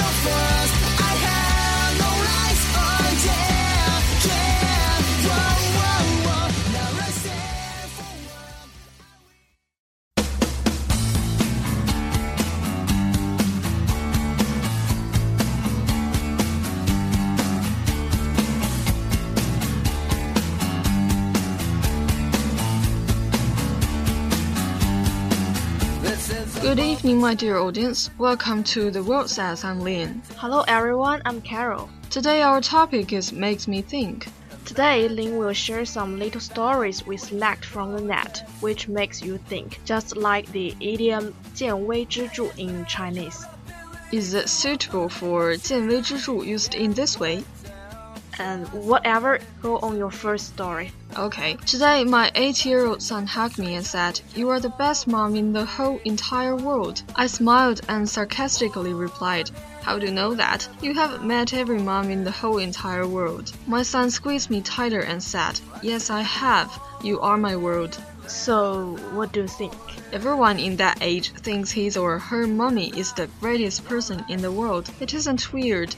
enough for us. Good evening, my dear audience. Welcome to the World Says I'm Lin. Hello everyone, I'm Carol. Today our topic is makes me think. Today, Lin will share some little stories we select from the net, which makes you think, just like the idiom 见微知着 in Chinese. Is it suitable for 见微知着 used in this way? And whatever, go on your first story. Okay. Today, my eight-year-old son hugged me and said, "You are the best mom in the whole entire world." I smiled and sarcastically replied, "How do you know that? You have met every mom in the whole entire world." My son squeezed me tighter and said, "Yes, I have. You are my world." So, what do you think? Everyone in that age thinks his or her mommy is the greatest person in the world. It isn't weird.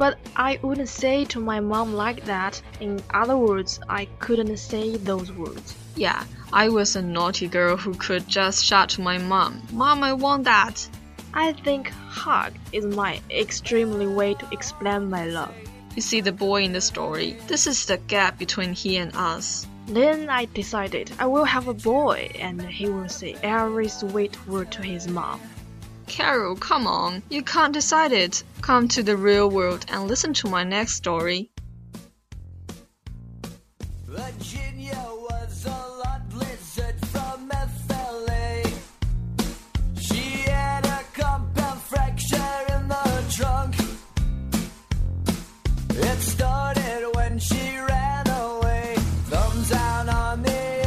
But I wouldn't say to my mom like that. In other words, I couldn't say those words. Yeah, I was a naughty girl who could just shout to my mom, Mom, I want that. I think hug is my extremely way to explain my love. You see the boy in the story. This is the gap between he and us. Then I decided I will have a boy and he will say every sweet word to his mom. Carol, come on. You can't decide it. Come to the real world and listen to my next story. Virginia was a lot from FLA. She had a compound fracture in the trunk. It started when she ran away. Thumbs down on the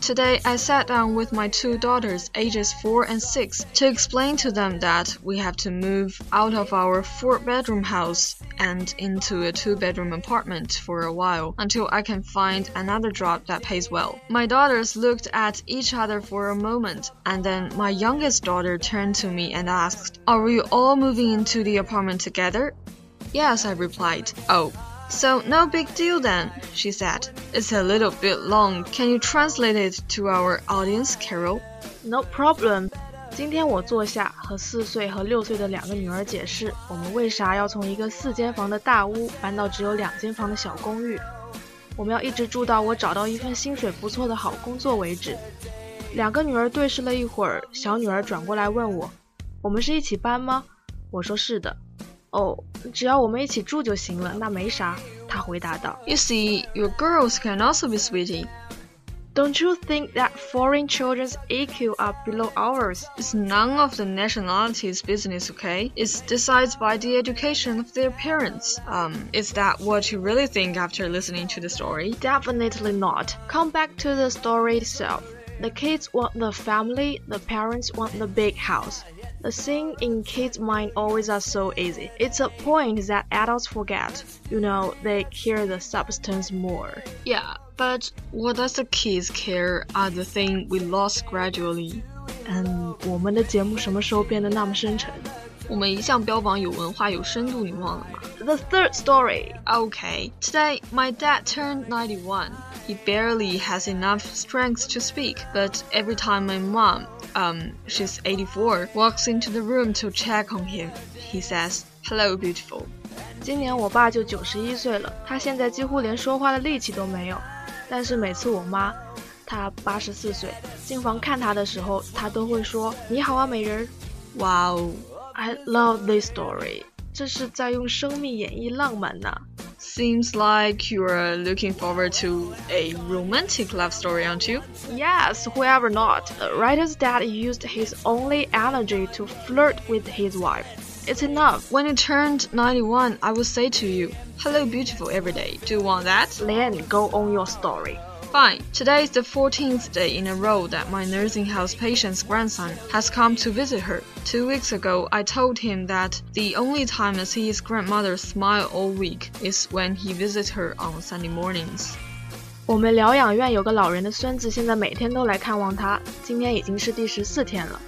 Today, I sat down with my two daughters, ages 4 and 6, to explain to them that we have to move out of our four bedroom house and into a two bedroom apartment for a while until I can find another job that pays well. My daughters looked at each other for a moment, and then my youngest daughter turned to me and asked, Are we all moving into the apartment together? Yes, I replied. Oh, so no big deal then, she said. It's a little bit long. Can you translate it to our audience, Carol? No problem. 今天我坐下和四岁和六岁的两个女儿解释，我们为啥要从一个四间房的大屋搬到只有两间房的小公寓。我们要一直住到我找到一份薪水不错的好工作为止。两个女儿对视了一会儿，小女儿转过来问我：“我们是一起搬吗？”我说：“是的。”哦，只要我们一起住就行了，那没啥。她回答道。 You see, your girls can also be sweetie. Don't you think that foreign children's EQ are below ours? It's none of the nationality's business, okay? It's decided by the education of their parents. Um, is that what you really think after listening to the story? Definitely not. Come back to the story itself. The kids want the family, the parents want the big house. The thing in kids' mind always are so easy. It's a point that adults forget. You know, they care the substance more. Yeah, but what does the kids care are the thing we lost gradually? 嗯，我们的节目什么时候变得那么深沉我们一向标榜有文化有深度，你忘了吗？The third story. Okay, today my dad turned 91. He barely has enough strength to speak, but every time my mom, um, she's 84, walks into the room to check on him, he says, "Hello, beautiful." 今年我爸就九十一岁了，他现在几乎连说话的力气都没有。但是每次我妈，她八十四岁，进房看他的时候，他都会说：“你好啊，美人。”哇哦！I love this story. 这是在用生命演绎浪漫呢。Seems like you are looking forward to a romantic love story, aren't you? Yes, whoever not. Writer's dad used his only energy to flirt with his wife. It's enough. When you turned 91, I will say to you, Hello, beautiful, every day. Do you want that? Then go on your story Fine. Today is the 14th day in a row that my nursing house patient's grandson has come to visit her. Two weeks ago, I told him that the only time I see his grandmother smile all week is when he visits her on Sunday mornings. 我们疗养院有个老人的孙子，现在每天都来看望他。今天已经是第十四天了。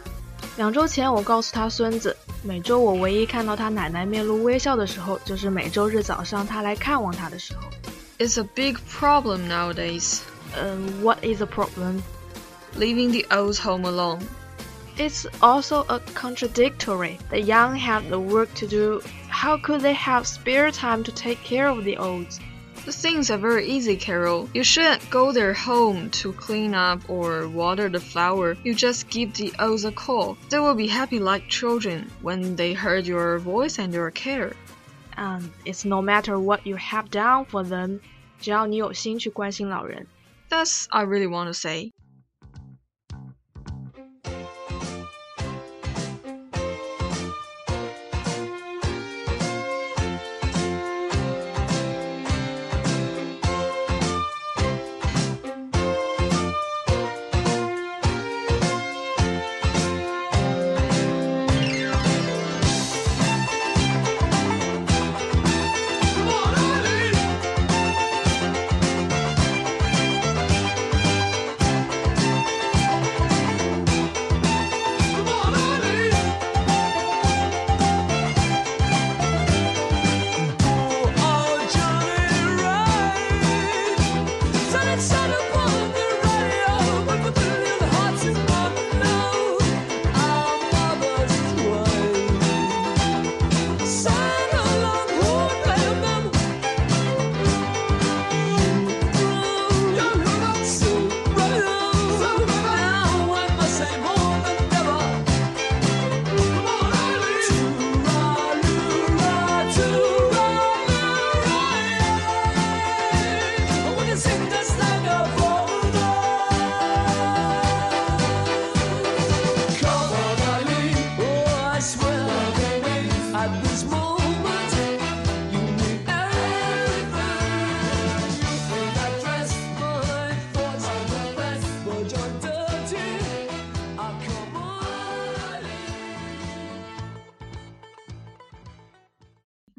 两周前，我告诉他孙子，每周我唯一看到他奶奶面露微笑的时候，就是每周日早上他来看望他的时候。It's a big problem nowadays. Um, what is the problem? Leaving the old home alone. It's also a contradictory. The young have the work to do. How could they have spare time to take care of the old? The things are very easy, Carol. You shouldn't go their home to clean up or water the flower. You just give the olds a call. They will be happy like children when they heard your voice and your care. And it's no matter what you have done for them. 只要你有心去关心老人。 that's I really want to say.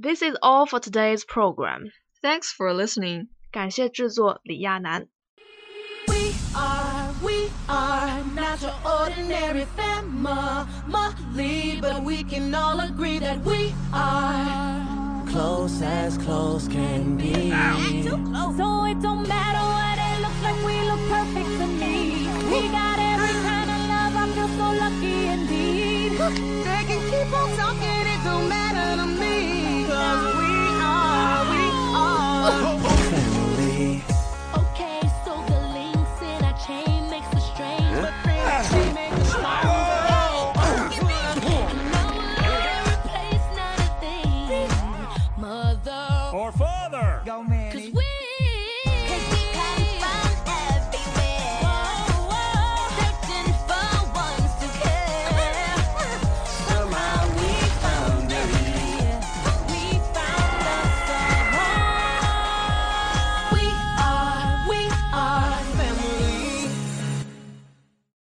This is all for today's program. Thanks for listening. 感谢制作李亚楠。We are, we are not your ordinary family, but we can all agree that we are close as close can be. So it don't matter what it looks like, we look perfect to me. We got every kind of love, I feel so lucky indeed. They can keep on talking, it don't matter to me. are